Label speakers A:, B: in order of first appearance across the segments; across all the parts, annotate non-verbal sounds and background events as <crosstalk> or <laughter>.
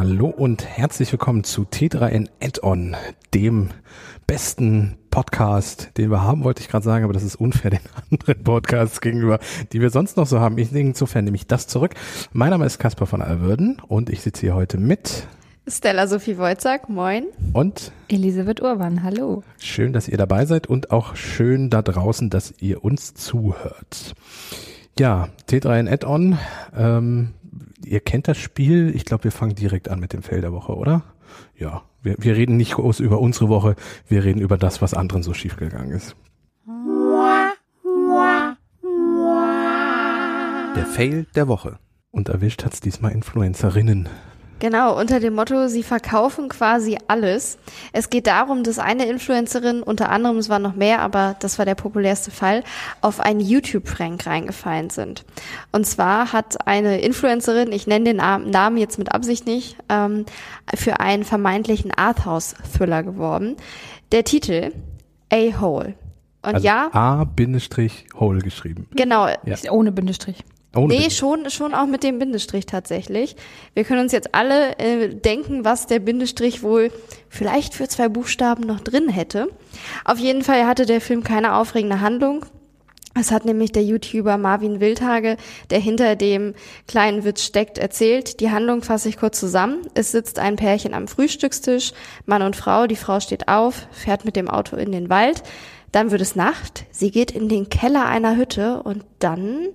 A: Hallo und herzlich willkommen zu T3N Add-on, dem besten Podcast, den wir haben, wollte ich gerade sagen, aber das ist unfair <laughs> den anderen Podcasts gegenüber, die wir sonst noch so haben. Ich insofern nehme ich das zurück. Mein Name ist Caspar von Alwürden und ich sitze hier heute mit
B: Stella Sophie Wojcak, moin.
A: Und
C: Elisabeth Urban, hallo.
A: Schön, dass ihr dabei seid und auch schön da draußen, dass ihr uns zuhört. Ja, T3N Add-on. Ähm, ihr kennt das Spiel. Ich glaube, wir fangen direkt an mit dem Fell der Woche, oder? Ja, wir, wir reden nicht groß über unsere Woche, wir reden über das, was anderen so schiefgegangen ist. Der Fail der Woche. Und erwischt hat's diesmal Influencerinnen.
B: Genau, unter dem Motto, sie verkaufen quasi alles. Es geht darum, dass eine Influencerin, unter anderem, es waren noch mehr, aber das war der populärste Fall, auf einen YouTube-Prank reingefallen sind. Und zwar hat eine Influencerin, ich nenne den Namen jetzt mit Absicht nicht, ähm, für einen vermeintlichen Arthouse-Thriller geworben. Der Titel, A-Hole.
A: Und also ja. A-Hole geschrieben.
B: Genau.
C: Ja. Ohne Bindestrich.
B: Ohne nee, schon, schon auch mit dem Bindestrich tatsächlich. Wir können uns jetzt alle äh, denken, was der Bindestrich wohl vielleicht für zwei Buchstaben noch drin hätte. Auf jeden Fall hatte der Film keine aufregende Handlung. Es hat nämlich der YouTuber Marvin Wildhage, der hinter dem kleinen Witz steckt, erzählt. Die Handlung fasse ich kurz zusammen. Es sitzt ein Pärchen am Frühstückstisch, Mann und Frau. Die Frau steht auf, fährt mit dem Auto in den Wald. Dann wird es Nacht. Sie geht in den Keller einer Hütte und dann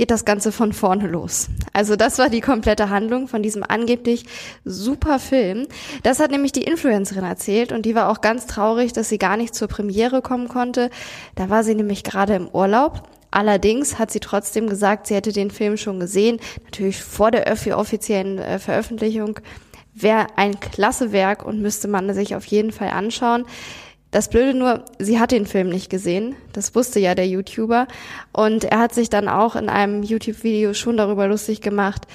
B: geht das Ganze von vorne los. Also das war die komplette Handlung von diesem angeblich super Film. Das hat nämlich die Influencerin erzählt und die war auch ganz traurig, dass sie gar nicht zur Premiere kommen konnte. Da war sie nämlich gerade im Urlaub. Allerdings hat sie trotzdem gesagt, sie hätte den Film schon gesehen, natürlich vor der offiziellen äh, Veröffentlichung. Wäre ein klasse Werk und müsste man sich auf jeden Fall anschauen. Das Blöde nur, sie hat den Film nicht gesehen. Das wusste ja der YouTuber. Und er hat sich dann auch in einem YouTube-Video schon darüber lustig gemacht,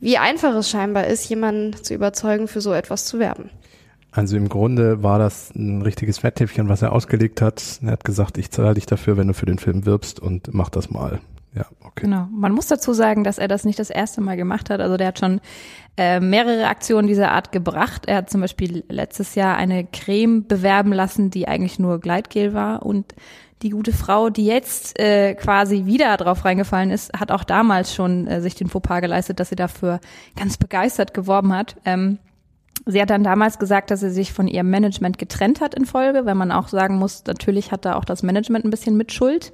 B: wie einfach es scheinbar ist, jemanden zu überzeugen, für so etwas zu werben.
A: Also im Grunde war das ein richtiges Fetttäppchen, was er ausgelegt hat. Er hat gesagt, ich zahle dich dafür, wenn du für den Film wirbst und mach das mal. Ja, okay.
C: Genau. Man muss dazu sagen, dass er das nicht das erste Mal gemacht hat. Also der hat schon äh, mehrere Aktionen dieser Art gebracht. Er hat zum Beispiel letztes Jahr eine Creme bewerben lassen, die eigentlich nur Gleitgel war und die gute Frau, die jetzt äh, quasi wieder drauf reingefallen ist, hat auch damals schon äh, sich den Fauxpas geleistet, dass sie dafür ganz begeistert geworben hat. Ähm, sie hat dann damals gesagt, dass sie sich von ihrem Management getrennt hat in Folge, weil man auch sagen muss, natürlich hat da auch das Management ein bisschen Mitschuld.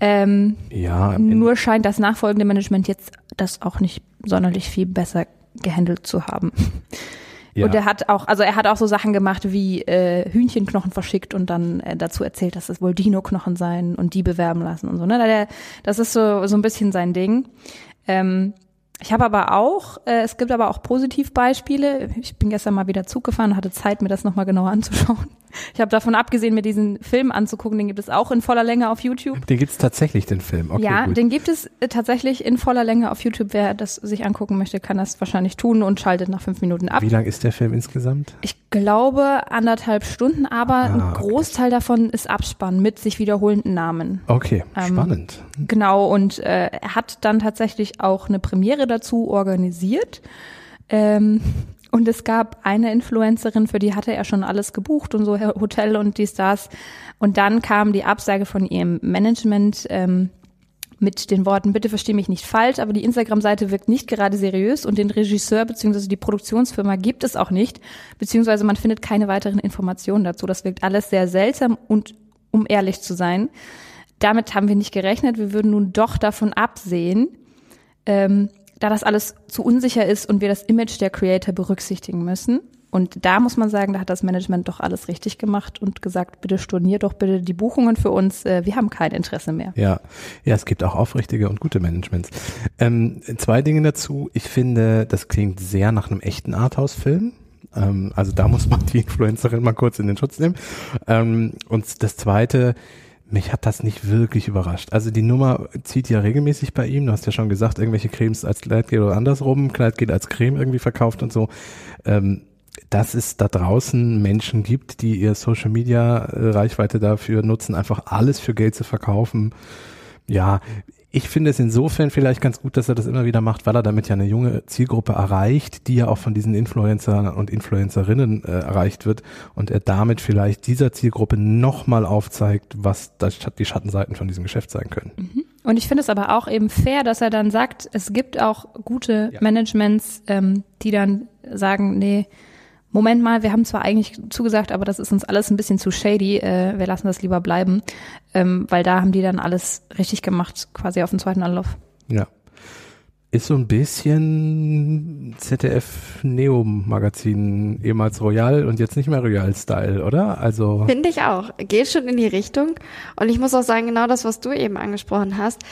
C: Ähm, ja, nur scheint das nachfolgende Management jetzt das auch nicht sonderlich viel besser gehandelt zu haben. Ja. Und er hat auch, also er hat auch so Sachen gemacht wie äh, Hühnchenknochen verschickt und dann äh, dazu erzählt, dass es wohl Dino-Knochen seien und die bewerben lassen und so. Ne? Das ist so so ein bisschen sein Ding. Ähm, ich habe aber auch, äh, es gibt aber auch Positivbeispiele. Ich bin gestern mal wieder Zug gefahren und hatte Zeit, mir das nochmal genauer anzuschauen. <laughs> Ich habe davon abgesehen, mir diesen Film anzugucken. Den gibt es auch in voller Länge auf YouTube.
A: Den gibt es tatsächlich, den Film. Okay,
C: ja,
A: gut.
C: den gibt es äh, tatsächlich in voller Länge auf YouTube. Wer das sich angucken möchte, kann das wahrscheinlich tun und schaltet nach fünf Minuten ab.
A: Wie lang ist der Film insgesamt?
C: Ich glaube anderthalb Stunden, aber ah, ein Großteil okay. davon ist Abspann mit sich wiederholenden Namen.
A: Okay, ähm, spannend.
C: Genau, und äh, er hat dann tatsächlich auch eine Premiere dazu organisiert. Ähm, und es gab eine Influencerin, für die hatte er schon alles gebucht und so Hotel und die Stars. Und dann kam die Absage von ihrem Management ähm, mit den Worten, bitte verstehe mich nicht falsch, aber die Instagram-Seite wirkt nicht gerade seriös und den Regisseur bzw. die Produktionsfirma gibt es auch nicht, beziehungsweise man findet keine weiteren Informationen dazu. Das wirkt alles sehr seltsam und um ehrlich zu sein, damit haben wir nicht gerechnet. Wir würden nun doch davon absehen, ähm, da das alles zu unsicher ist und wir das Image der Creator berücksichtigen müssen. Und da muss man sagen, da hat das Management doch alles richtig gemacht und gesagt, bitte stornier doch bitte die Buchungen für uns. Äh, wir haben kein Interesse mehr.
A: Ja, ja, es gibt auch aufrichtige und gute Managements. Ähm, zwei Dinge dazu. Ich finde, das klingt sehr nach einem echten Arthouse-Film. Ähm, also da muss man die Influencerin mal kurz in den Schutz nehmen. Ähm, und das zweite, mich hat das nicht wirklich überrascht. Also die Nummer zieht ja regelmäßig bei ihm. Du hast ja schon gesagt, irgendwelche Cremes als Kleidgel oder andersrum, Kleidgel als Creme irgendwie verkauft und so. Ähm, dass es da draußen Menschen gibt, die ihr Social Media äh, Reichweite dafür nutzen, einfach alles für Geld zu verkaufen. Ja, Ich finde es insofern vielleicht ganz gut, dass er das immer wieder macht, weil er damit ja eine junge Zielgruppe erreicht, die ja auch von diesen Influencern und Influencerinnen äh, erreicht wird und er damit vielleicht dieser Zielgruppe nochmal aufzeigt, was das, die Schattenseiten von diesem Geschäft sein können.
C: Mhm. Und ich finde es aber auch eben fair, dass er dann sagt, es gibt auch gute ja. Managements, ähm, die dann sagen, nee, Moment mal, wir haben zwar eigentlich zugesagt, aber das ist uns alles ein bisschen zu shady, äh, wir lassen das lieber bleiben, ähm, weil da haben die dann alles richtig gemacht, quasi auf dem zweiten Anlauf.
A: Ja. Ist so ein bisschen ZDF-Neo-Magazin, ehemals Royal und jetzt nicht mehr Royal-Style, oder? Also.
B: Finde ich auch. Geht schon in die Richtung. Und ich muss auch sagen, genau das, was du eben angesprochen hast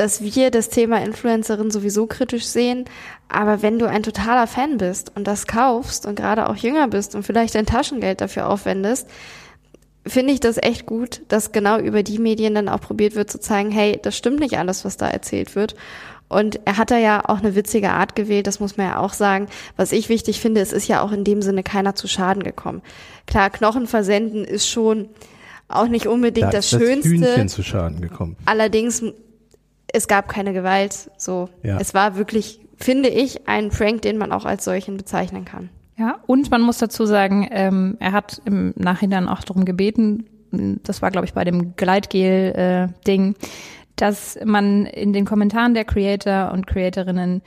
B: dass wir das Thema Influencerin sowieso kritisch sehen. Aber wenn du ein totaler Fan bist und das kaufst und gerade auch jünger bist und vielleicht dein Taschengeld dafür aufwendest, finde ich das echt gut, dass genau über die Medien dann auch probiert wird zu zeigen, hey, das stimmt nicht alles, was da erzählt wird. Und er hat da ja auch eine witzige Art gewählt, das muss man ja auch sagen. Was ich wichtig finde, es ist ja auch in dem Sinne keiner zu Schaden gekommen. Klar, Knochen versenden ist schon auch nicht unbedingt da das, das Schönste.
A: Hühnchen zu Schaden gekommen.
B: Allerdings es gab keine Gewalt. So, ja. es war wirklich, finde ich, ein Prank, den man auch als solchen bezeichnen kann.
C: Ja, und man muss dazu sagen, ähm, er hat im Nachhinein auch darum gebeten, das war, glaube ich, bei dem Gleitgel-Ding, äh, dass man in den Kommentaren der Creator und Creatorinnen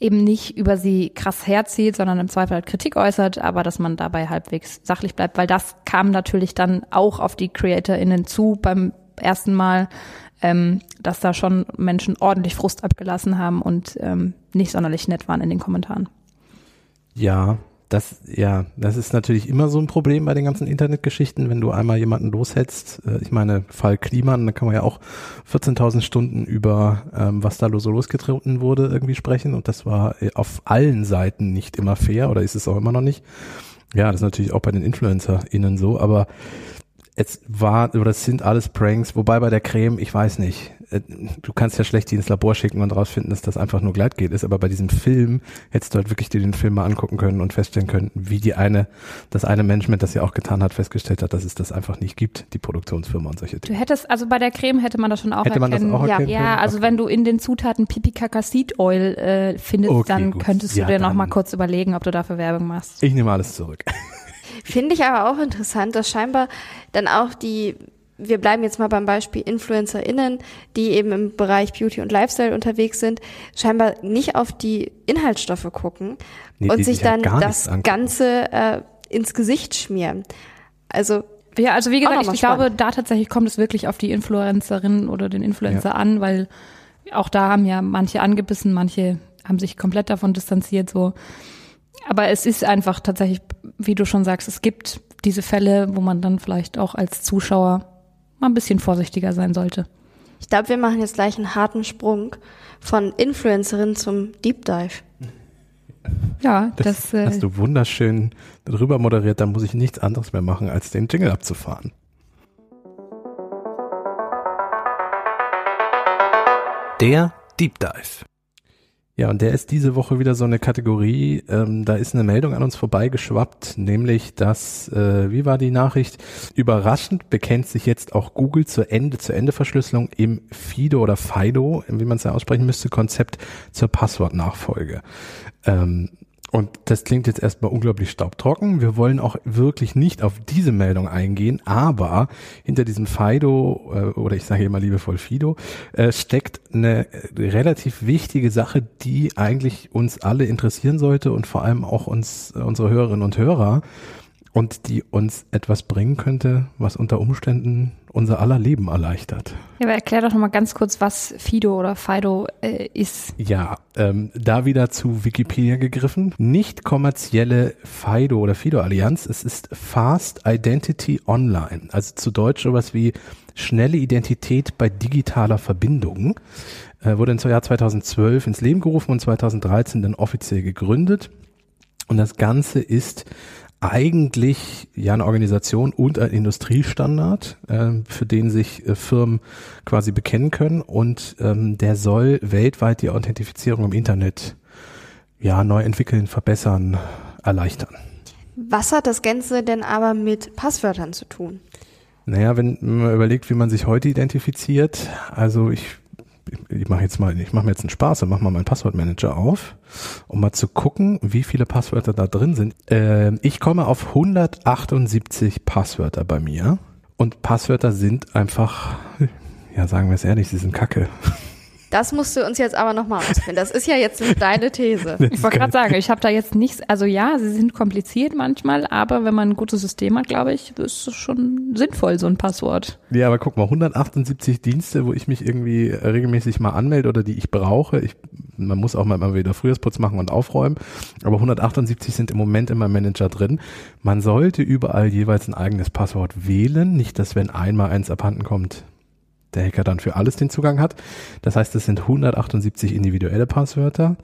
C: eben nicht über sie krass herzieht, sondern im Zweifel halt Kritik äußert, aber dass man dabei halbwegs sachlich bleibt, weil das kam natürlich dann auch auf die CreatorInnen zu beim ersten Mal ähm, dass da schon Menschen ordentlich Frust abgelassen haben und ähm, nicht sonderlich nett waren in den Kommentaren.
A: Ja, das, ja, das ist natürlich immer so ein Problem bei den ganzen Internetgeschichten, wenn du einmal jemanden loshetzt. Äh, ich meine, Fall Kliman, da kann man ja auch 14.000 Stunden über, ähm, was da so losgetreten wurde, irgendwie sprechen. Und das war äh, auf allen Seiten nicht immer fair oder ist es auch immer noch nicht. Ja, das ist natürlich auch bei den InfluencerInnen so, aber es war oder es sind alles Pranks, wobei bei der Creme, ich weiß nicht, äh, du kannst ja schlecht die ins Labor schicken und rausfinden, dass das einfach nur Gleitgel ist, aber bei diesem Film hättest du halt wirklich dir den Film mal angucken können und feststellen können, wie die eine, das eine Management, das ja auch getan hat, festgestellt hat, dass es das einfach nicht gibt, die Produktionsfirma und solche
C: Dinge. Du hättest, also bei der Creme hätte man das schon auch
A: hätte erkennen. Man das auch
C: erkennen ja, ja, also okay. wenn du in den Zutaten Pipi Kaka Seed Oil äh, findest, okay, dann gut. könntest du ja, dir noch mal kurz überlegen, ob du dafür Werbung machst.
A: Ich nehme alles zurück.
B: Finde ich aber auch interessant, dass scheinbar dann auch die, wir bleiben jetzt mal beim Beispiel InfluencerInnen, die eben im Bereich Beauty und Lifestyle unterwegs sind, scheinbar nicht auf die Inhaltsstoffe gucken nee, und sich dann halt das Ganze äh, ins Gesicht schmieren. Also
C: ja, also wie gesagt, ich, ich glaube, da tatsächlich kommt es wirklich auf die Influencerin oder den Influencer ja. an, weil auch da haben ja manche angebissen, manche haben sich komplett davon distanziert, so aber es ist einfach tatsächlich, wie du schon sagst, es gibt diese Fälle, wo man dann vielleicht auch als Zuschauer mal ein bisschen vorsichtiger sein sollte.
B: Ich glaube, wir machen jetzt gleich einen harten Sprung von Influencerin zum Deep Dive.
C: Ja, das,
A: das äh, hast du wunderschön drüber moderiert. Da muss ich nichts anderes mehr machen, als den Jingle abzufahren. Der Deep Dive. Ja, und der ist diese Woche wieder so eine Kategorie, ähm, da ist eine Meldung an uns vorbeigeschwappt, nämlich dass, äh, wie war die Nachricht? Überraschend bekennt sich jetzt auch Google zur Ende-zu-Ende-Verschlüsselung im FIDO oder FIDO, wie man es ja aussprechen müsste, Konzept zur Passwortnachfolge. Ähm, und das klingt jetzt erstmal unglaublich staubtrocken. Wir wollen auch wirklich nicht auf diese Meldung eingehen, aber hinter diesem Fido, äh, oder ich sage mal liebevoll Fido, äh, steckt eine relativ wichtige Sache, die eigentlich uns alle interessieren sollte und vor allem auch uns, unsere Hörerinnen und Hörer und die uns etwas bringen könnte, was unter Umständen unser aller Leben erleichtert.
C: Ja, aber erklär doch nochmal ganz kurz, was Fido oder Fido äh, ist.
A: Ja, ähm, da wieder zu Wikipedia gegriffen. Nicht kommerzielle Fido oder Fido-Allianz, es ist Fast Identity Online, also zu Deutsch sowas wie schnelle Identität bei digitaler Verbindung. Äh, wurde im Jahr 2012 ins Leben gerufen und 2013 dann offiziell gegründet. Und das Ganze ist eigentlich ja eine Organisation und ein Industriestandard, äh, für den sich äh, Firmen quasi bekennen können und ähm, der soll weltweit die Authentifizierung im Internet ja neu entwickeln, verbessern, erleichtern.
B: Was hat das Ganze denn aber mit Passwörtern zu tun?
A: Naja, wenn man überlegt, wie man sich heute identifiziert, also ich ich mache jetzt mal, ich mache mir jetzt einen Spaß und mache mal meinen Passwortmanager auf, um mal zu gucken, wie viele Passwörter da drin sind. Äh, ich komme auf 178 Passwörter bei mir und Passwörter sind einfach, ja, sagen wir es ehrlich, sie sind Kacke.
B: Das musst du uns jetzt aber nochmal ausfinden. Das ist ja jetzt deine These. <laughs>
C: Ich wollte gerade sagen, ich habe da jetzt nichts, also ja, sie sind kompliziert manchmal, aber wenn man ein gutes System hat, glaube ich, ist es schon sinnvoll, so ein Passwort.
A: Ja, aber guck mal, 178 Dienste, wo ich mich irgendwie regelmäßig mal anmelde oder die ich brauche. Ich, man muss auch mal wieder Frühjahrsputz machen und aufräumen, aber 178 sind im Moment in meinem Manager drin. Man sollte überall jeweils ein eigenes Passwort wählen, nicht, dass wenn einmal eins abhanden kommt, der Hacker dann für alles den Zugang hat. Das heißt, es sind 178 individuelle Passwörter.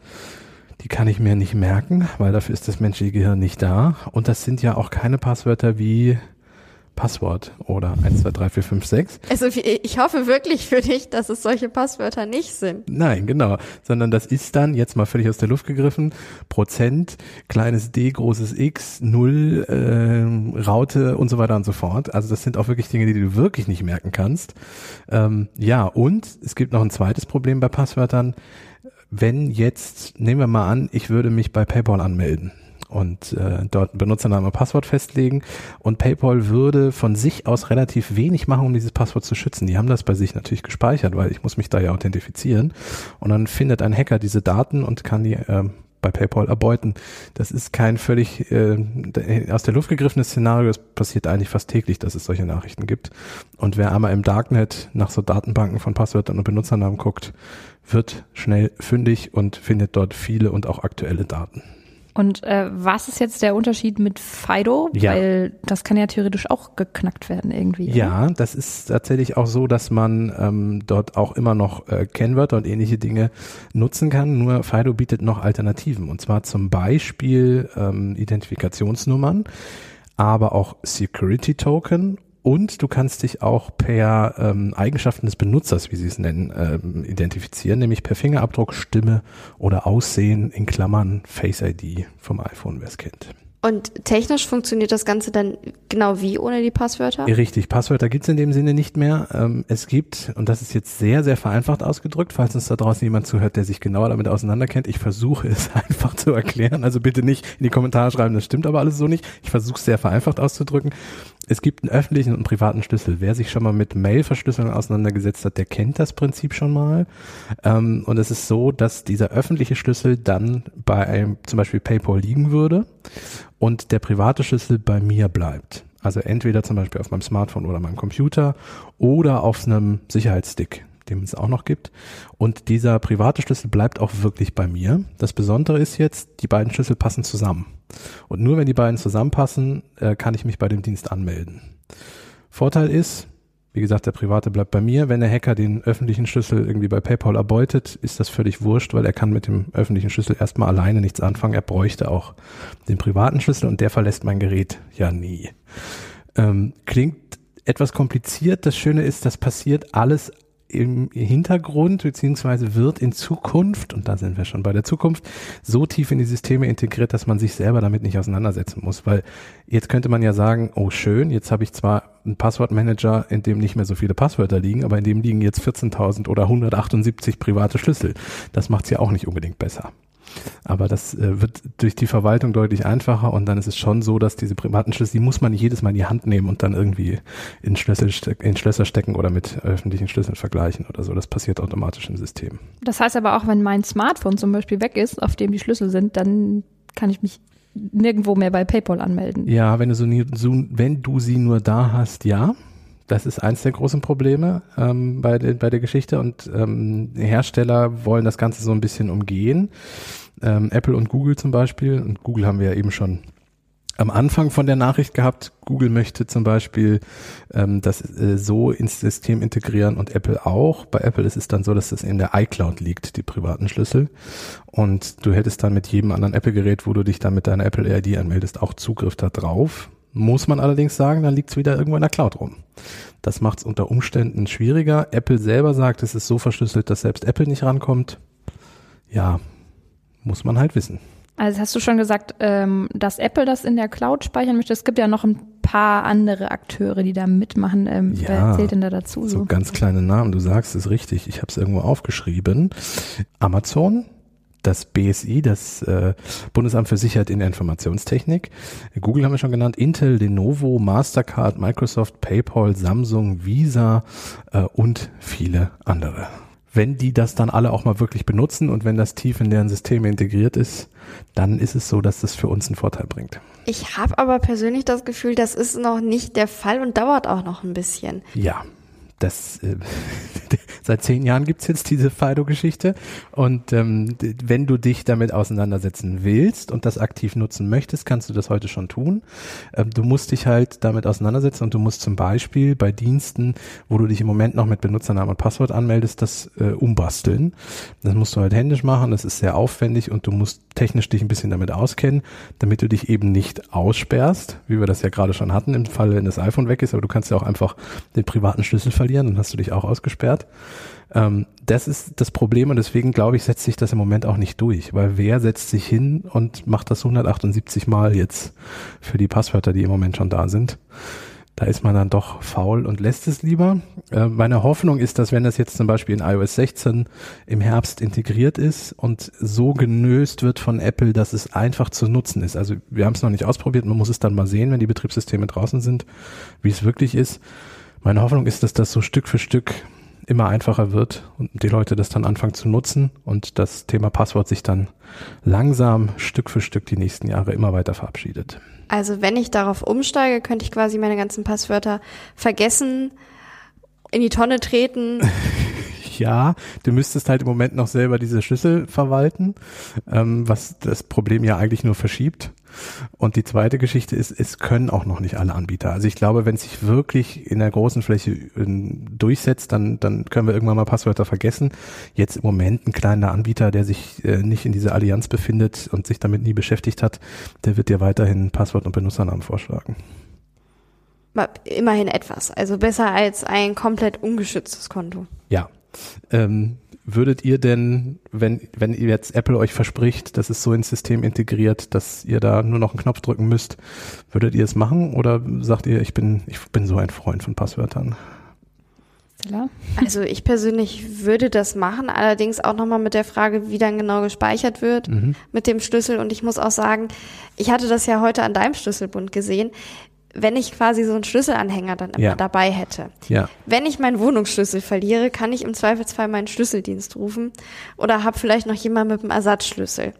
A: Die kann ich mir nicht merken, weil dafür ist das menschliche Gehirn nicht da. Und das sind ja auch keine Passwörter wie Passwort oder 1, 2, 3, 4, 5, 6.
B: Also ich hoffe wirklich für dich, dass es solche Passwörter nicht sind.
A: Nein, genau. Sondern das ist dann, jetzt mal völlig aus der Luft gegriffen, Prozent, kleines d, großes x, Null, äh, Raute und so weiter und so fort. Also das sind auch wirklich Dinge, die du wirklich nicht merken kannst. Ähm, ja, und es gibt noch ein zweites Problem bei Passwörtern. Wenn jetzt, nehmen wir mal an, ich würde mich bei PayPal anmelden und äh, dort Benutzername Passwort festlegen. Und PayPal würde von sich aus relativ wenig machen, um dieses Passwort zu schützen. Die haben das bei sich natürlich gespeichert, weil ich muss mich da ja authentifizieren. Und dann findet ein Hacker diese Daten und kann die äh, bei PayPal erbeuten. Das ist kein völlig äh, aus der Luft gegriffenes Szenario. Es passiert eigentlich fast täglich, dass es solche Nachrichten gibt. Und wer einmal im Darknet nach so Datenbanken von Passwörtern und Benutzernamen guckt, wird schnell fündig und findet dort viele und auch aktuelle Daten.
C: Und äh, was ist jetzt der Unterschied mit Fido? Ja. Weil das kann ja theoretisch auch geknackt werden irgendwie.
A: Ja, oder? das ist tatsächlich auch so, dass man ähm, dort auch immer noch äh, Kennwörter und ähnliche Dinge nutzen kann. Nur Fido bietet noch Alternativen. Und zwar zum Beispiel ähm, Identifikationsnummern, aber auch Security Token und du kannst dich auch per ähm, Eigenschaften des Benutzers, wie sie es nennen, ähm, identifizieren, nämlich per Fingerabdruck, Stimme oder Aussehen in Klammern Face ID vom iPhone, wer es kennt.
B: Und technisch funktioniert das Ganze dann genau wie ohne die Passwörter?
A: Richtig, Passwörter gibt's in dem Sinne nicht mehr. Ähm, es gibt, und das ist jetzt sehr, sehr vereinfacht ausgedrückt, falls uns da draußen jemand zuhört, der sich genauer damit auseinanderkennt, ich versuche es <laughs> einfach zu erklären. Also bitte nicht in die Kommentare schreiben, das stimmt aber alles so nicht. Ich versuche es sehr vereinfacht auszudrücken. Es gibt einen öffentlichen und einen privaten Schlüssel. Wer sich schon mal mit Mail-Verschlüsselung auseinandergesetzt hat, der kennt das Prinzip schon mal. Ähm, und es ist so, dass dieser öffentliche Schlüssel dann bei einem, zum Beispiel PayPal liegen würde und der private Schlüssel bei mir bleibt. Also entweder zum Beispiel auf meinem Smartphone oder meinem Computer oder auf einem Sicherheitsstick, den es auch noch gibt. Und dieser private Schlüssel bleibt auch wirklich bei mir. Das Besondere ist jetzt, die beiden Schlüssel passen zusammen. Und nur wenn die beiden zusammenpassen, äh, kann ich mich bei dem Dienst anmelden. Vorteil ist, wie gesagt, der private bleibt bei mir. Wenn der Hacker den öffentlichen Schlüssel irgendwie bei PayPal erbeutet, ist das völlig wurscht, weil er kann mit dem öffentlichen Schlüssel erstmal alleine nichts anfangen. Er bräuchte auch den privaten Schlüssel und der verlässt mein Gerät ja nie. Ähm, klingt etwas kompliziert. Das Schöne ist, das passiert alles im Hintergrund beziehungsweise wird in Zukunft, und da sind wir schon bei der Zukunft, so tief in die Systeme integriert, dass man sich selber damit nicht auseinandersetzen muss. Weil jetzt könnte man ja sagen, oh schön, jetzt habe ich zwar einen Passwortmanager, in dem nicht mehr so viele Passwörter liegen, aber in dem liegen jetzt 14.000 oder 178 private Schlüssel. Das macht es ja auch nicht unbedingt besser. Aber das äh, wird durch die Verwaltung deutlich einfacher und dann ist es schon so, dass diese privaten Schlüssel, die muss man jedes Mal in die Hand nehmen und dann irgendwie in, Schlüssel, in Schlösser stecken oder mit öffentlichen Schlüsseln vergleichen oder so. Das passiert automatisch im System.
C: Das heißt aber auch, wenn mein Smartphone zum Beispiel weg ist, auf dem die Schlüssel sind, dann kann ich mich nirgendwo mehr bei PayPal anmelden.
A: Ja, wenn du so, so wenn du sie nur da hast, ja. Das ist eins der großen Probleme ähm, bei, de, bei der Geschichte und ähm, Hersteller wollen das Ganze so ein bisschen umgehen. Ähm, Apple und Google zum Beispiel, und Google haben wir ja eben schon am Anfang von der Nachricht gehabt, Google möchte zum Beispiel ähm, das äh, so ins System integrieren und Apple auch. Bei Apple ist es dann so, dass das in der iCloud liegt, die privaten Schlüssel. Und du hättest dann mit jedem anderen Apple-Gerät, wo du dich dann mit deiner Apple ID anmeldest, auch Zugriff da drauf. Muss man allerdings sagen, dann liegt es wieder irgendwo in der Cloud rum. Das macht es unter Umständen schwieriger. Apple selber sagt, es ist so verschlüsselt, dass selbst Apple nicht rankommt. Ja, muss man halt wissen.
C: Also hast du schon gesagt, ähm, dass Apple das in der Cloud speichern möchte. Es gibt ja noch ein paar andere Akteure, die da mitmachen. Ähm,
A: Ja,
C: wer zählt denn da dazu?
A: So
C: So?
A: ganz kleine Namen, du sagst es richtig. Ich habe es irgendwo aufgeschrieben. Amazon, das BSI, das äh, Bundesamt für Sicherheit in der Informationstechnik, Google haben wir schon genannt, Intel, Lenovo, Mastercard, Microsoft, PayPal, Samsung, Visa äh, und viele andere. Wenn die das dann alle auch mal wirklich benutzen und wenn das tief in deren Systeme integriert ist, dann ist es so, dass das für uns einen Vorteil bringt.
B: Ich habe aber persönlich das Gefühl, das ist noch nicht der Fall und dauert auch noch ein bisschen.
A: Ja, das äh, <laughs> seit zehn Jahren gibt's jetzt diese Fido-Geschichte. Und ähm, wenn du dich damit auseinandersetzen willst und das aktiv nutzen möchtest, kannst du das heute schon tun. Ähm, du musst dich halt damit auseinandersetzen und du musst zum Beispiel bei Diensten, wo du dich im Moment noch mit Benutzernamen und Passwort anmeldest, das äh, umbasteln. Das musst du halt händisch machen, das ist sehr aufwendig und du musst technisch dich ein bisschen damit auskennen, damit du dich eben nicht aussperrst, wie wir das ja gerade schon hatten im Fall, wenn das iPhone weg ist, aber du kannst ja auch einfach den privaten Schlüssel verlieren, dann hast du dich auch ausgesperrt. Ähm, das ist das Problem und deswegen glaube ich, setzt sich das im Moment auch nicht durch, weil wer setzt sich hin und macht das 178 Mal jetzt für die Passwörter, die im Moment schon da sind? Da ist man dann doch faul und lässt es lieber. Äh, meine Hoffnung ist, dass wenn das jetzt zum Beispiel in iOS 16 im Herbst integriert ist und so genöst wird von Apple, dass es einfach zu nutzen ist. Also wir haben es noch nicht ausprobiert, man muss es dann mal sehen, wenn die Betriebssysteme draußen sind, wie es wirklich ist. Meine Hoffnung ist, dass das so Stück für Stück immer einfacher wird und die Leute das dann anfangen zu nutzen und das Thema Passwort sich dann langsam Stück für Stück die nächsten Jahre immer weiter verabschiedet.
B: Also wenn ich darauf umsteige, könnte ich quasi meine ganzen Passwörter vergessen, in die Tonne treten. <laughs>
A: Ja, du müsstest halt im Moment noch selber diese Schlüssel verwalten, ähm, was das Problem ja eigentlich nur verschiebt. Und die zweite Geschichte ist, es können auch noch nicht alle Anbieter. Also ich glaube, wenn es sich wirklich in der großen Fläche ähm, durchsetzt, dann, dann können wir irgendwann mal Passwörter vergessen. Jetzt im Moment ein kleiner Anbieter, der sich äh, nicht in dieser Allianz befindet und sich damit nie beschäftigt hat, der wird dir weiterhin Passwort und Benutzernamen vorschlagen.
B: Immerhin etwas. Also besser als ein komplett ungeschütztes Konto.
A: Ja. Ähm, würdet ihr denn, wenn, wenn ihr jetzt Apple euch verspricht, dass es so ins System integriert, dass ihr da nur noch einen Knopf drücken müsst, würdet ihr es machen oder sagt ihr, ich bin, ich bin so ein Freund von Passwörtern?
C: Stella?
B: Also ich persönlich würde das machen, allerdings auch nochmal mit der Frage, wie dann genau gespeichert wird
A: Mhm.
B: mit dem Schlüssel. Und ich muss auch sagen, ich hatte das ja heute an deinem Schlüsselbund gesehen, wenn ich quasi so einen Schlüsselanhänger dann immer
A: Ja.
B: dabei hätte.
A: Ja.
B: Wenn ich meinen Wohnungsschlüssel verliere, kann ich im Zweifelsfall meinen Schlüsseldienst rufen oder habe vielleicht noch jemand mit einem Ersatzschlüssel.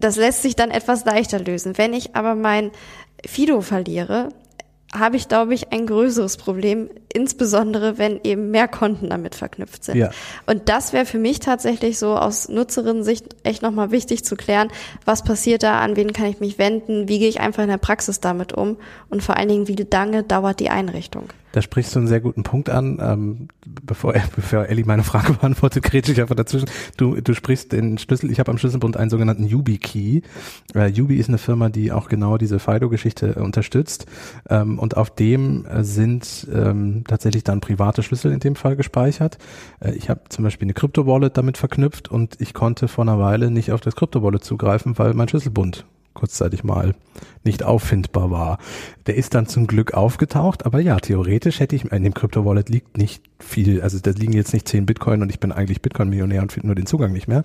B: Das lässt sich dann etwas leichter lösen. Wenn ich aber mein Fido verliere, habe ich, glaube ich, ein größeres Problem, insbesondere wenn eben mehr Konten damit verknüpft sind.
A: Ja.
B: Und das wäre für mich tatsächlich so aus Nutzerinnen-Sicht echt nochmal wichtig zu klären, was passiert da, an wen kann ich mich wenden, wie gehe ich einfach in der Praxis damit um und vor allen Dingen, wie lange dauert die Einrichtung.
A: Da sprichst du einen sehr guten Punkt an. Ähm, bevor, <laughs> bevor Ellie meine Frage beantwortet, grätsche ich einfach dazwischen. Du, du sprichst den Schlüssel, ich habe am Schlüsselbund einen sogenannten YubiKey. Äh, Yubi ist eine Firma, die auch genau diese Fido-Geschichte unterstützt. Ähm, und auf dem sind ähm, tatsächlich dann private Schlüssel in dem Fall gespeichert. Äh, ich habe zum Beispiel eine Crypto-Wallet damit verknüpft und ich konnte vor einer Weile nicht auf das Crypto-Wallet zugreifen, weil mein Schlüsselbund kurzzeitig mal nicht auffindbar war. Der ist dann zum Glück aufgetaucht, aber ja, theoretisch hätte ich, in dem Crypto-Wallet liegt nicht viel, also da liegen jetzt nicht 10 Bitcoin und ich bin eigentlich Bitcoin-Millionär und finde nur den Zugang nicht mehr.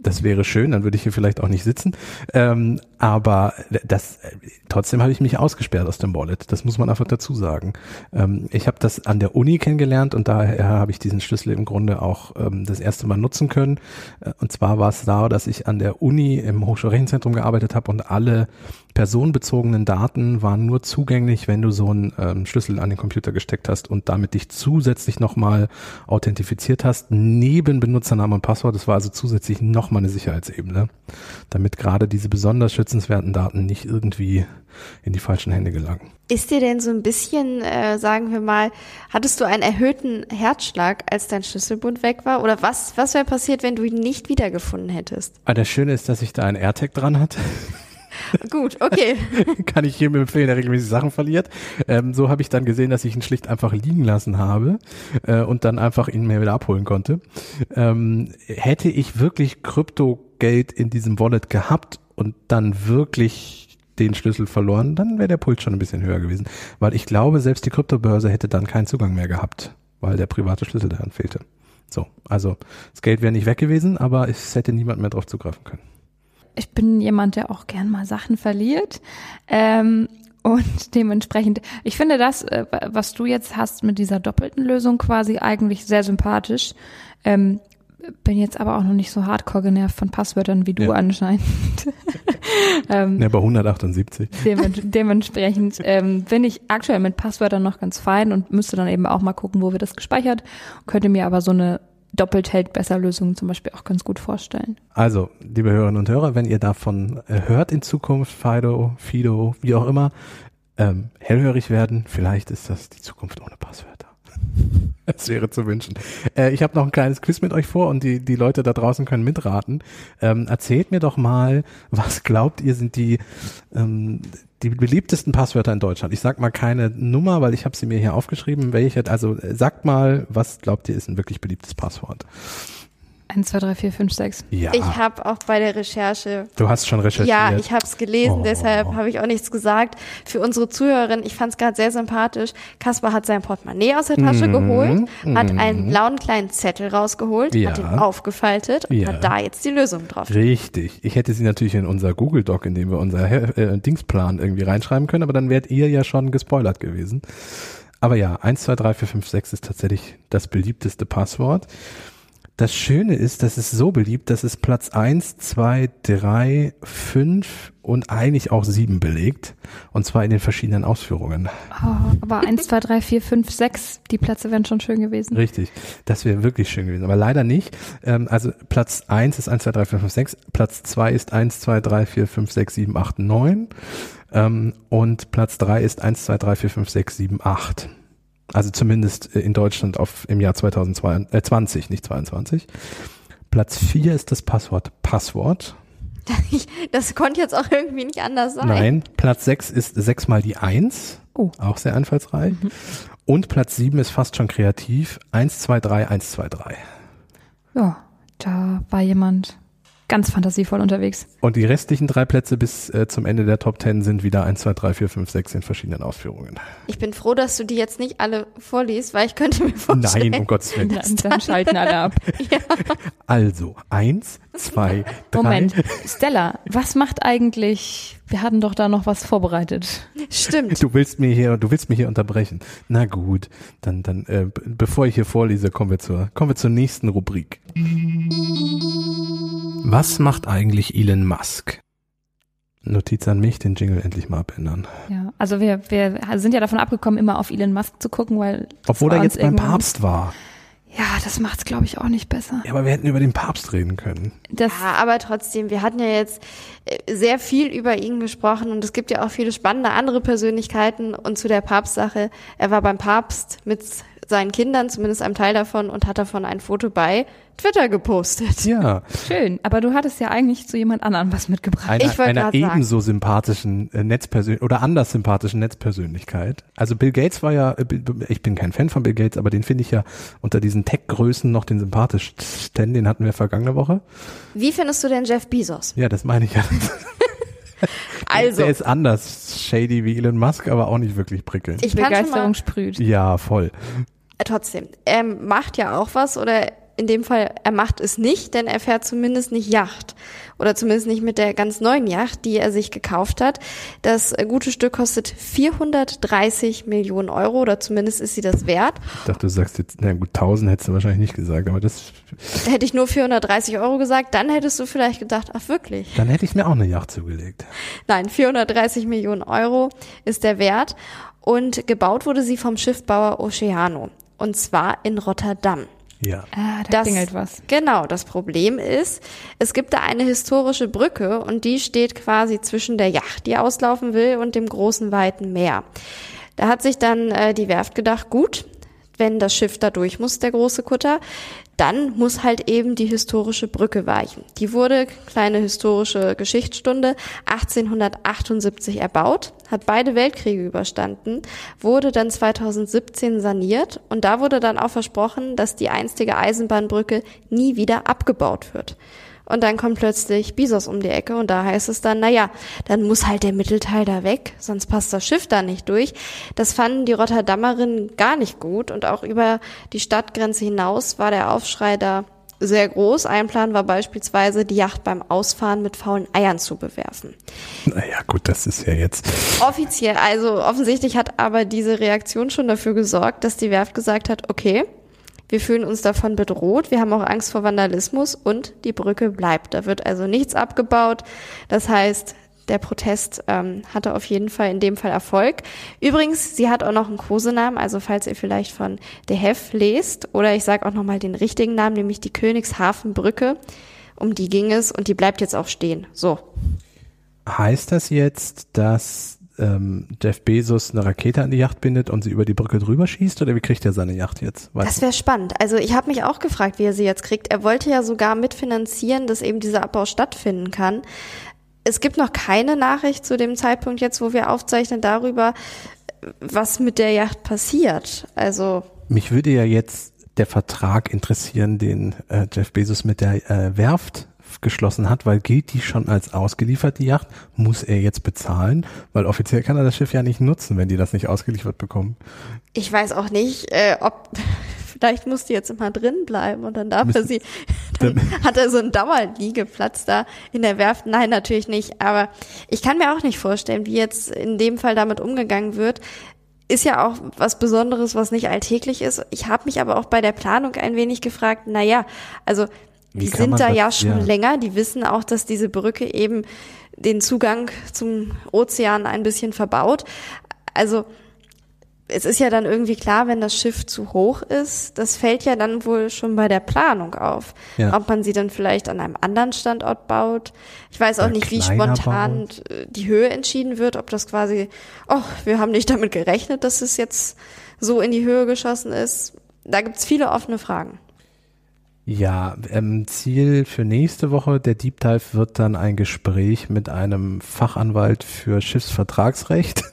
A: Das wäre schön, dann würde ich hier vielleicht auch nicht sitzen. Ähm, aber das, trotzdem habe ich mich ausgesperrt aus dem Wallet. Das muss man einfach dazu sagen. Ähm, ich habe das an der Uni kennengelernt und daher habe ich diesen Schlüssel im Grunde auch ähm, das erste Mal nutzen können. Äh, Und zwar war es da, dass ich an der Uni im Hochschulrechenzentrum gearbeitet habe und alle personenbezogenen Daten waren nur zugänglich, wenn du so einen ähm, Schlüssel an den Computer gesteckt hast und damit dich zusätzlich nochmal authentifiziert hast, neben Benutzernamen und Passwort. Das war also zusätzlich nochmal eine Sicherheitsebene, damit gerade diese besonders schützenswerten Daten nicht irgendwie in die falschen Hände gelangen.
B: Ist dir denn so ein bisschen, äh, sagen wir mal, hattest du einen erhöhten Herzschlag, als dein Schlüsselbund weg war? Oder was, was wäre passiert, wenn du ihn nicht wiedergefunden hättest?
A: Aber das Schöne ist, dass ich da ein AirTag dran hatte.
B: Gut, okay. <laughs>
A: kann ich jedem empfehlen, der regelmäßig Sachen verliert. Ähm, so habe ich dann gesehen, dass ich ihn schlicht einfach liegen lassen habe äh, und dann einfach ihn mir wieder abholen konnte. Ähm, hätte ich wirklich Kryptogeld in diesem Wallet gehabt und dann wirklich den Schlüssel verloren, dann wäre der Puls schon ein bisschen höher gewesen. Weil ich glaube, selbst die Kryptobörse hätte dann keinen Zugang mehr gehabt, weil der private Schlüssel daran fehlte. So, also das Geld wäre nicht weg gewesen, aber es hätte niemand mehr drauf zugreifen können.
C: Ich bin jemand, der auch gern mal Sachen verliert. Ähm, und <laughs> dementsprechend, ich finde das, äh, was du jetzt hast mit dieser doppelten Lösung quasi eigentlich sehr sympathisch. Ähm, bin jetzt aber auch noch nicht so hardcore genervt von Passwörtern wie du
A: Ja.
C: anscheinend. <laughs> ähm,
A: Ja, bei 178.
C: Demen dementsprechend ähm, bin ich aktuell mit Passwörtern noch ganz fein und müsste dann eben auch mal gucken, wo wird das gespeichert. Könnte mir aber so eine doppelt hält besser Lösung zum Beispiel auch ganz gut vorstellen.
A: Also, liebe Hörerinnen und Hörer, wenn ihr davon äh, hört in Zukunft, Fido, Fido, wie auch immer, ähm, hellhörig werden, vielleicht ist das die Zukunft ohne Passwörter. Es <laughs> wäre zu wünschen. Äh, ich habe noch ein kleines Quiz mit euch vor und die, die Leute da draußen können mitraten. Ähm, erzählt mir doch mal, was glaubt ihr sind die, ähm, die beliebtesten Passwörter in Deutschland? Ich sag mal keine Nummer, weil ich habe sie mir hier aufgeschrieben. Welche, also äh, sagt mal, was glaubt ihr ist ein wirklich beliebtes Passwort?
C: 1, 2, 3, 4, 5, 6.
A: Ja,
B: Ich habe auch bei der Recherche
A: du hast schon recherchiert.
B: Ja, ich habe es gelesen,
A: Oh.
B: deshalb habe ich auch nichts gesagt. Für unsere Zuhörerin, ich fand es gerade sehr sympathisch. Kaspar hat sein Portemonnaie aus der Tasche
A: Mhm,
B: geholt, hat
A: mhm.
B: einen blauen kleinen Zettel rausgeholt,
A: Ja.
B: hat ihn aufgefaltet und
A: Ja.
B: hat da jetzt die Lösung drauf.
A: Richtig. Ich hätte sie natürlich in unser Google Doc, in dem wir unser äh, Dingsplan irgendwie reinschreiben können, aber dann wärt ihr ja schon gespoilert gewesen. Aber ja, 1, 2, 3, 4, 5, 6 ist tatsächlich das beliebteste Passwort. Das Schöne ist, dass es so beliebt, dass es Platz 1, 2, 3, 5 und eigentlich auch 7 belegt. Und zwar in den verschiedenen Ausführungen.
C: Oh, aber 1, 2, 3, 4, 5, 6, die Plätze wären schon schön gewesen.
A: Richtig. Das wäre wirklich schön gewesen. Aber leider nicht. Ähm, also Platz 1 ist 1, 2, 3, 4, 5, 6. Platz 2 ist 1, 2, 3, 4, 5, 6, 7, 8, 9. Ähm, und Platz 3 ist 1, 2, 3, 4, 5, 6, 7, 8. Also zumindest äh, in Deutschland auf, im Jahr 2020, nicht 22. Platz 4 ist das Passwort Passwort. <laughs>
B: Das konnte jetzt auch irgendwie nicht anders sein.
A: Nein. Platz 6 ist 6 mal die 1.
C: Oh.
A: Auch sehr einfallsreich. Und Platz 7 ist fast schon kreativ. 1, 2, 3, 1, 2, 3.
C: Ja, da war jemand ganz fantasievoll unterwegs.
A: Und die restlichen drei Plätze bis äh, zum Ende der Top 10 sind wieder 1, 2, 3, 4, 5, 6 in verschiedenen Ausführungen.
B: Ich bin froh, dass du die jetzt nicht alle vorliest, weil ich könnte mir vorstellen.
A: Nein, um Gottes Willen.
C: Dann, dann schalten alle ab. <laughs> <laughs>
A: Also, 1, 2, 3.
C: Moment, Stella, was macht eigentlich, wir hatten doch da noch was vorbereitet.
B: Stimmt.
A: Du willst mir hier, du willst mich hier unterbrechen. Na gut, dann, dann, äh, bevor ich hier vorlese, kommen wir zur, kommen wir zur nächsten Rubrik. Was macht eigentlich Elon Musk? Notiz an mich, den Jingle endlich mal abändern.
C: Ja, also wir, wir sind ja davon abgekommen, immer auf Elon Musk zu gucken, weil
A: Obwohl
C: war
A: er jetzt beim Papst war.
C: Ja, das macht's glaube ich auch nicht besser.
A: Ja, aber wir hätten über den Papst reden können.
C: Das,
B: Ja, aber trotzdem, wir hatten ja jetzt äh, sehr viel über ihn gesprochen und es gibt ja auch viele spannende andere Persönlichkeiten und zu der Papstsache. Er war beim Papst mit seinen Kindern, zumindest einem Teil davon, und hat davon ein Foto bei Twitter gepostet.
A: Ja,
C: schön, aber du hattest ja eigentlich zu jemand anderem was mitgebracht.
A: einer,
B: Ich wollte
A: einer
B: grad sagen.
A: ebenso sympathischen äh, Netzpersönlichkeit oder anders sympathischen Netzpersönlichkeit. Also Bill Gates war ja, äh, ich bin kein Fan von Bill Gates, aber den finde ich ja unter diesen Tech-Größen noch den sympathischsten. Den hatten wir vergangene Woche.
B: Wie findest du denn Jeff Bezos?
A: Ja, das meine ich ja. <laughs> <laughs>
B: Also,
A: Der ist anders shady wie Elon Musk, aber auch nicht wirklich prickelnd.
B: ich kann schon mal,
C: Begeisterung sprüht.
A: Ja, voll.
B: äh, trotzdem, er macht ja auch was oder in dem Fall, er macht es nicht, denn er fährt zumindest nicht Yacht. Oder zumindest nicht mit der ganz neuen Yacht, die er sich gekauft hat. Das äh, gute Stück kostet 430 Millionen Euro oder zumindest ist sie das wert.
A: Ich dachte, du sagst jetzt, na gut, 1000 hättest du wahrscheinlich nicht gesagt, aber das,
B: Hätte ich nur 430 Euro gesagt, dann hättest du vielleicht gedacht, ach wirklich?
A: dann hätte ich mir auch eine Yacht zugelegt.
B: Nein, 430 Millionen Euro ist der Wert. Und gebaut wurde sie vom Schiffbauer Oceano. Und zwar in Rotterdam.
A: Ja.
C: Ah, da
B: Das-
C: klingelt was.
B: Genau, das Problem ist, es gibt da eine historische Brücke und die steht quasi zwischen der Yacht, die auslaufen will, und dem großen weiten Meer. Da hat sich dann äh, die Werft gedacht, gut, wenn das Schiff da durch muss, der große Kutter, dann muss halt eben die historische Brücke weichen. Die wurde, kleine historische Geschichtsstunde, 1878 erbaut, hat beide Weltkriege überstanden, wurde dann 2017 saniert und da wurde dann auch versprochen, dass die einstige Eisenbahnbrücke nie wieder abgebaut wird. Und dann kommt plötzlich Bisos um die Ecke und da heißt es dann, naja, dann muss halt der Mittelteil da weg, sonst passt das Schiff da nicht durch. Das fanden die Rotterdammerinnen gar nicht gut und auch über die Stadtgrenze hinaus war der Aufschrei da sehr groß. Ein Plan war beispielsweise, die Yacht beim Ausfahren mit faulen Eiern zu bewerfen.
A: Naja, gut, das ist ja jetzt.
B: Offiziell, also offensichtlich hat aber diese Reaktion schon dafür gesorgt, dass die Werft gesagt hat, okay, wir fühlen uns davon bedroht, wir haben auch Angst vor Vandalismus und die Brücke bleibt. Da wird also nichts abgebaut. Das heißt, der Protest ähm, hatte auf jeden Fall in dem Fall Erfolg. Übrigens, sie hat auch noch einen Kosenamen, also falls ihr vielleicht von De Hef lest, oder ich sage auch nochmal den richtigen Namen, nämlich die Königshafenbrücke, um die ging es und die bleibt jetzt auch stehen. So.
A: Heißt das jetzt, dass ähm, Jeff Bezos eine Rakete an die Yacht bindet und sie über die Brücke drüber schießt oder wie kriegt er seine Yacht jetzt?
B: Weiß das wäre spannend. Also ich habe mich auch gefragt, wie er sie jetzt kriegt. Er wollte ja sogar mitfinanzieren, dass eben dieser Abbau stattfinden kann es gibt noch keine Nachricht zu dem Zeitpunkt jetzt, wo wir aufzeichnen darüber, was mit der Yacht passiert. Also
A: mich würde ja jetzt der Vertrag interessieren, den äh, Jeff Bezos mit der äh, Werft geschlossen hat, weil gilt die schon als ausgeliefert, die Yacht? Muss er jetzt bezahlen? Weil offiziell kann er das Schiff ja nicht nutzen, wenn die das nicht ausgeliefert bekommen.
B: Ich weiß auch nicht, äh, ob <laughs> vielleicht muss die jetzt immer drin bleiben und dann darf Müssen, er sie, <laughs> dann hat er so einen Dauerliegeplatz da in der Werft. Nein, natürlich nicht. Aber ich kann mir auch nicht vorstellen, wie jetzt in dem Fall damit umgegangen wird. Ist ja auch was Besonderes, was nicht alltäglich ist. Ich habe mich aber auch bei der Planung ein wenig gefragt, na ja, also die sind da das, ja schon ja. länger, die wissen auch, dass diese Brücke eben den Zugang zum Ozean ein bisschen verbaut. Also es ist ja dann irgendwie klar, wenn das Schiff zu hoch ist, das fällt ja dann wohl schon bei der Planung auf. Ja. Ob man sie dann vielleicht an einem anderen Standort baut. Ich weiß auch nicht, wie spontan baut. die Höhe entschieden wird, ob das quasi, oh, wir haben nicht damit gerechnet, dass es jetzt so in die Höhe geschossen ist. Da gibt's viele offene Fragen.
A: Ja, ähm, Ziel für nächste Woche, der Deep Dive wird dann ein Gespräch mit einem Fachanwalt für Schiffsvertragsrecht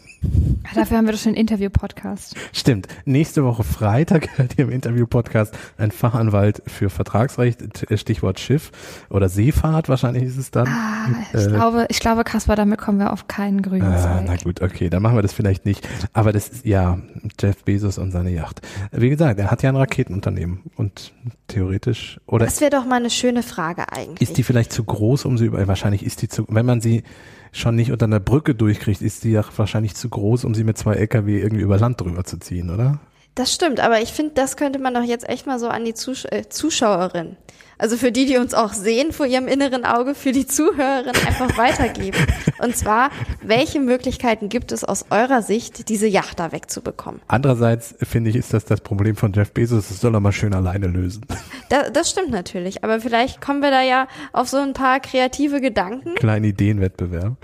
C: Dafür haben wir doch schon einen Interview-Podcast.
A: Stimmt. Nächste Woche Freitag <laughs> hört ihr im Interview-Podcast ein Fachanwalt für Vertragsrecht, Stichwort Schiff oder Seefahrt wahrscheinlich ist es dann.
C: Ah, ich äh, glaube, ich glaube, Kaspar, damit kommen wir auf keinen grünen ah, Zweig.
A: Na gut, okay, dann machen wir das vielleicht nicht. Aber das ist, ja, Jeff Bezos und seine Yacht. Wie gesagt, er hat ja ein Raketenunternehmen und theoretisch, oder?
B: Das wäre doch mal eine schöne Frage eigentlich.
A: Ist die vielleicht zu groß, um sie über, wahrscheinlich ist die zu, wenn man sie, schon nicht unter einer Brücke durchkriegt, ist die ja wahrscheinlich zu groß, um sie mit zwei LKW irgendwie über Land drüber zu ziehen, oder?
B: Das stimmt, aber ich finde, das könnte man doch jetzt echt mal so an die Zus äh, Zuschauerin also für die, die uns auch sehen vor ihrem inneren Auge, für die Zuhörerin einfach weitergeben. Und zwar, welche Möglichkeiten gibt es aus eurer Sicht, diese Yacht da wegzubekommen?
A: Andererseits finde ich, ist das das Problem von Jeff Bezos, das soll er mal schön alleine lösen.
B: Da, das stimmt natürlich, aber vielleicht kommen wir da ja auf so ein paar kreative Gedanken.
A: Kleinen Ideenwettbewerb.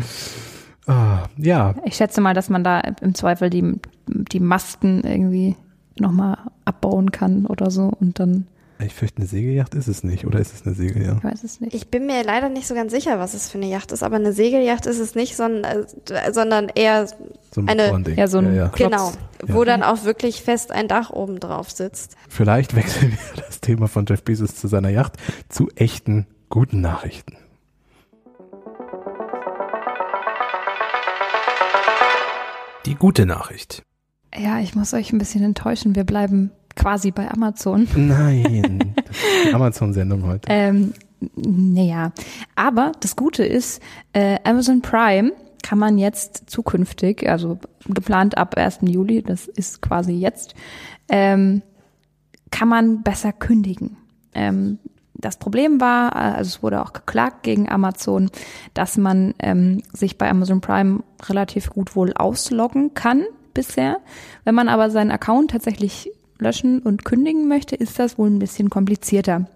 A: Ah, ja.
C: Ich schätze mal, dass man da im Zweifel die, die Masten irgendwie nochmal abbauen kann oder so und dann
A: ich fürchte, eine Segelyacht ist es nicht, oder ist es eine Segelyacht?
C: Ich weiß es nicht.
B: Ich bin mir leider nicht so ganz sicher, was es für eine Yacht ist, aber eine Segelyacht ist es nicht, sondern, äh, sondern eher so ein eine,
C: ja, so ein ja, ja.
B: genau, wo dann auch wirklich fest ein Dach oben drauf sitzt.
A: Vielleicht <laughs> wechseln wir das Thema von Jeff Bezos zu seiner Yacht zu echten guten Nachrichten. Die gute Nachricht.
C: Ja, ich muss euch ein bisschen enttäuschen. Wir bleiben quasi bei Amazon.
A: Nein, <laughs> Amazon-Sendung heute.
C: Ähm, naja, aber das Gute ist, äh, Amazon Prime kann man jetzt zukünftig, also geplant ab 1. Juli, das ist quasi jetzt, ähm, kann man besser kündigen. Ähm, das Problem war, also es wurde auch geklagt gegen Amazon, dass man ähm, sich bei Amazon Prime relativ gut wohl ausloggen kann bisher. Wenn man aber seinen Account tatsächlich löschen und kündigen möchte, ist das wohl ein bisschen komplizierter.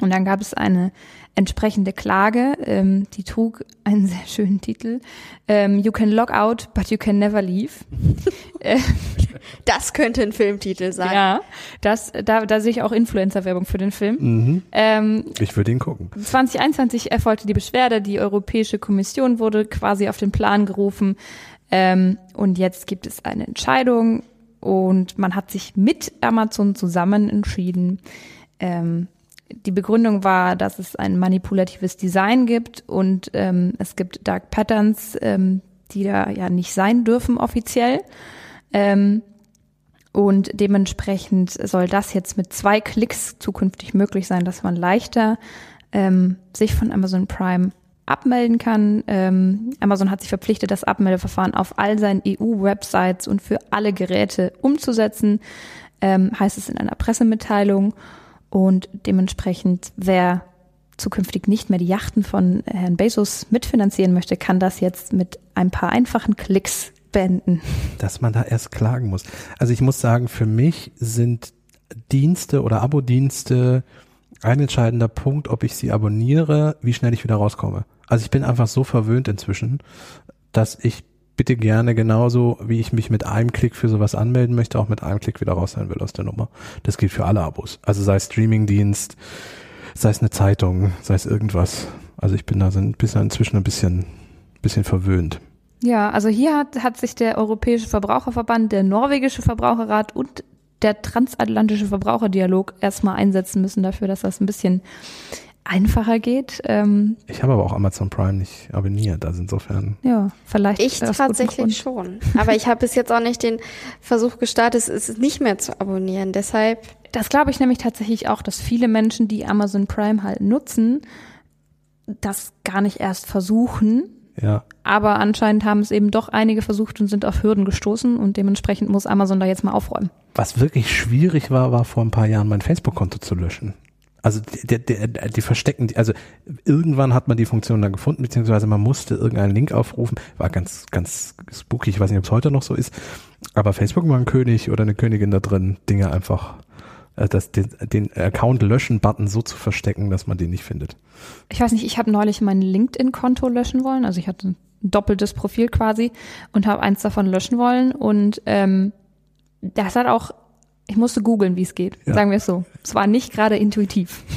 C: Und dann gab es eine entsprechende Klage, ähm, die trug einen <laughs> sehr schönen Titel. Ähm, you can log out, but you can never leave. <laughs>
B: das könnte ein Filmtitel sein.
C: Ja, das, da, da sehe ich auch Influencer-Werbung für den Film.
A: Mhm. Ähm, ich würde ihn gucken.
C: 2021 erfolgte die Beschwerde, die Europäische Kommission wurde quasi auf den Plan gerufen. Ähm, und jetzt gibt es eine Entscheidung und man hat sich mit Amazon zusammen entschieden, ähm, die Begründung war, dass es ein manipulatives Design gibt und ähm, es gibt Dark Patterns, ähm, die da ja nicht sein dürfen offiziell. Ähm, und dementsprechend soll das jetzt mit zwei Klicks zukünftig möglich sein, dass man leichter ähm, sich von Amazon Prime abmelden kann. Ähm, Amazon hat sich verpflichtet, das Abmeldeverfahren auf all seinen EU-Websites und für alle Geräte umzusetzen, ähm, heißt es in einer Pressemitteilung. Und dementsprechend, wer zukünftig nicht mehr die Yachten von Herrn Bezos mitfinanzieren möchte, kann das jetzt mit ein paar einfachen Klicks beenden.
A: Dass man da erst klagen muss. Also ich muss sagen, für mich sind Dienste oder Abo-Dienste ein entscheidender Punkt, ob ich sie abonniere, wie schnell ich wieder rauskomme. Also ich bin einfach so verwöhnt inzwischen, dass ich bitte gerne genauso, wie ich mich mit einem Klick für sowas anmelden möchte, auch mit einem Klick wieder raus sein will aus der Nummer. Das gilt für alle Abos. Also sei es Streamingdienst, sei es eine Zeitung, sei es irgendwas. Also ich bin da so ein bisschen inzwischen ein bisschen, bisschen verwöhnt.
C: Ja, also hier hat, hat sich der Europäische Verbraucherverband, der norwegische Verbraucherrat und der transatlantische Verbraucherdialog erstmal einsetzen müssen dafür, dass das ein bisschen einfacher geht. Ähm,
A: ich habe aber auch Amazon Prime nicht abonniert, also insofern.
C: Ja, vielleicht.
B: Ich tatsächlich schon. Aber ich habe bis jetzt auch nicht den Versuch gestartet, es nicht mehr zu abonnieren. Deshalb.
C: Das glaube ich nämlich tatsächlich auch, dass viele Menschen, die Amazon Prime halt nutzen, das gar nicht erst versuchen.
A: Ja.
C: Aber anscheinend haben es eben doch einige versucht und sind auf Hürden gestoßen und dementsprechend muss Amazon da jetzt mal aufräumen.
A: Was wirklich schwierig war, war vor ein paar Jahren mein Facebook-Konto zu löschen. Also die, die, die verstecken, die, also irgendwann hat man die Funktion dann gefunden, beziehungsweise man musste irgendeinen Link aufrufen. War ganz, ganz spooky. Ich weiß nicht, ob es heute noch so ist. Aber Facebook war ein König oder eine Königin da drin, Dinge einfach, äh, das, den, den Account löschen-Button so zu verstecken, dass man den nicht findet.
C: Ich weiß nicht, ich habe neulich mein LinkedIn-Konto löschen wollen. Also ich hatte ein doppeltes Profil quasi und habe eins davon löschen wollen. Und ähm, das hat auch ich musste googeln, wie es geht. Ja. Sagen wir es so. Es war nicht gerade intuitiv. <laughs>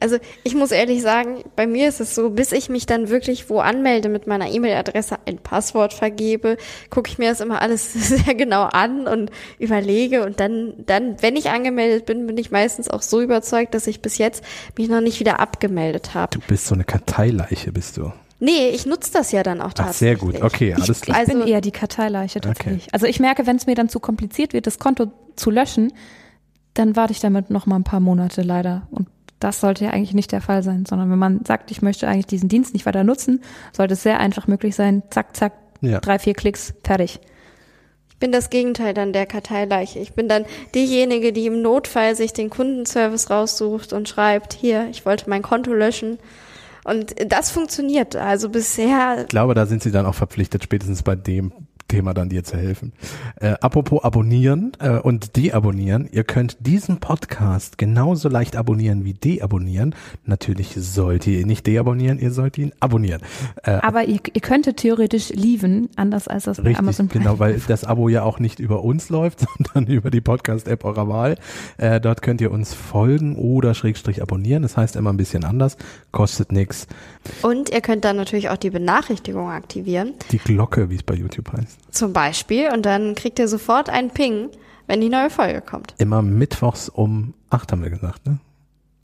B: Also ich muss ehrlich sagen, bei mir ist es so, bis ich mich dann wirklich wo anmelde mit meiner E-Mail-Adresse, ein Passwort vergebe, gucke ich mir das immer alles <laughs> sehr genau an und überlege und dann, dann, wenn ich angemeldet bin, bin ich meistens auch so überzeugt, dass ich bis jetzt mich noch nicht wieder abgemeldet habe.
A: Du bist so eine Karteileiche, bist du.
B: Nee, ich nutze das ja dann auch tatsächlich. Ach,
A: sehr gut, okay, alles
C: klar. Ich, ich bin also, eher die Karteileiche tatsächlich. Okay. Also ich merke, wenn es mir dann zu kompliziert wird, das Konto zu löschen, dann warte ich damit noch mal ein paar Monate leider. Und das sollte ja eigentlich nicht der Fall sein, sondern wenn man sagt, ich möchte eigentlich diesen Dienst nicht weiter nutzen, sollte es sehr einfach möglich sein, zack, zack, ja. drei, vier Klicks, fertig.
B: Ich bin das Gegenteil dann der Karteileiche. Ich bin dann diejenige, die im Notfall sich den Kundenservice raussucht und schreibt, hier, ich wollte mein Konto löschen und das funktioniert. Also bisher.
A: Ich glaube, da sind sie dann auch verpflichtet, spätestens bei dem Thema dann dir zu helfen. Äh, apropos abonnieren äh, und deabonnieren. Ihr könnt diesen Podcast genauso leicht abonnieren wie deabonnieren. Natürlich sollt ihr ihn nicht deabonnieren, ihr sollt ihn abonnieren.
C: Äh, Aber ihr, ihr könntet theoretisch lieben, anders als das
A: richtig,
C: bei Amazon
A: Prime. Genau, weil das Abo ja auch nicht über uns läuft, <laughs> sondern über die Podcast-App eurer Wahl. Äh, dort könnt ihr uns folgen oder Schrägstrich abonnieren. Das heißt immer ein bisschen anders, kostet nichts.
B: Und ihr könnt dann natürlich auch die Benachrichtigung aktivieren.
A: Die Glocke, wie es bei YouTube heißt.
B: Zum Beispiel. Und dann kriegt ihr sofort einen Ping, wenn die neue Folge kommt.
A: Immer mittwochs um acht haben wir gesagt, ne?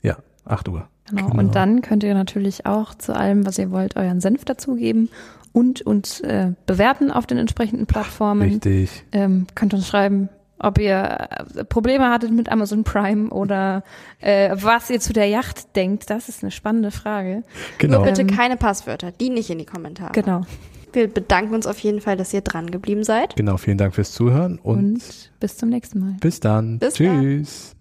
A: Ja, acht Uhr.
C: Genau. genau. Und dann könnt ihr natürlich auch zu allem, was ihr wollt, euren Senf dazugeben und uns äh, bewerten auf den entsprechenden Plattformen.
A: Richtig.
C: Ähm, könnt uns schreiben, ob ihr äh, Probleme hattet mit Amazon Prime oder äh, was ihr zu der Yacht denkt. Das ist eine spannende Frage.
B: Genau. Nur bitte ähm, keine Passwörter, die nicht in die Kommentare.
C: Genau.
B: Wir bedanken uns auf jeden Fall, dass ihr dran geblieben seid.
A: Genau, vielen Dank fürs Zuhören und,
C: und bis zum nächsten Mal.
A: Bis dann. Bis Tschüss. Dann.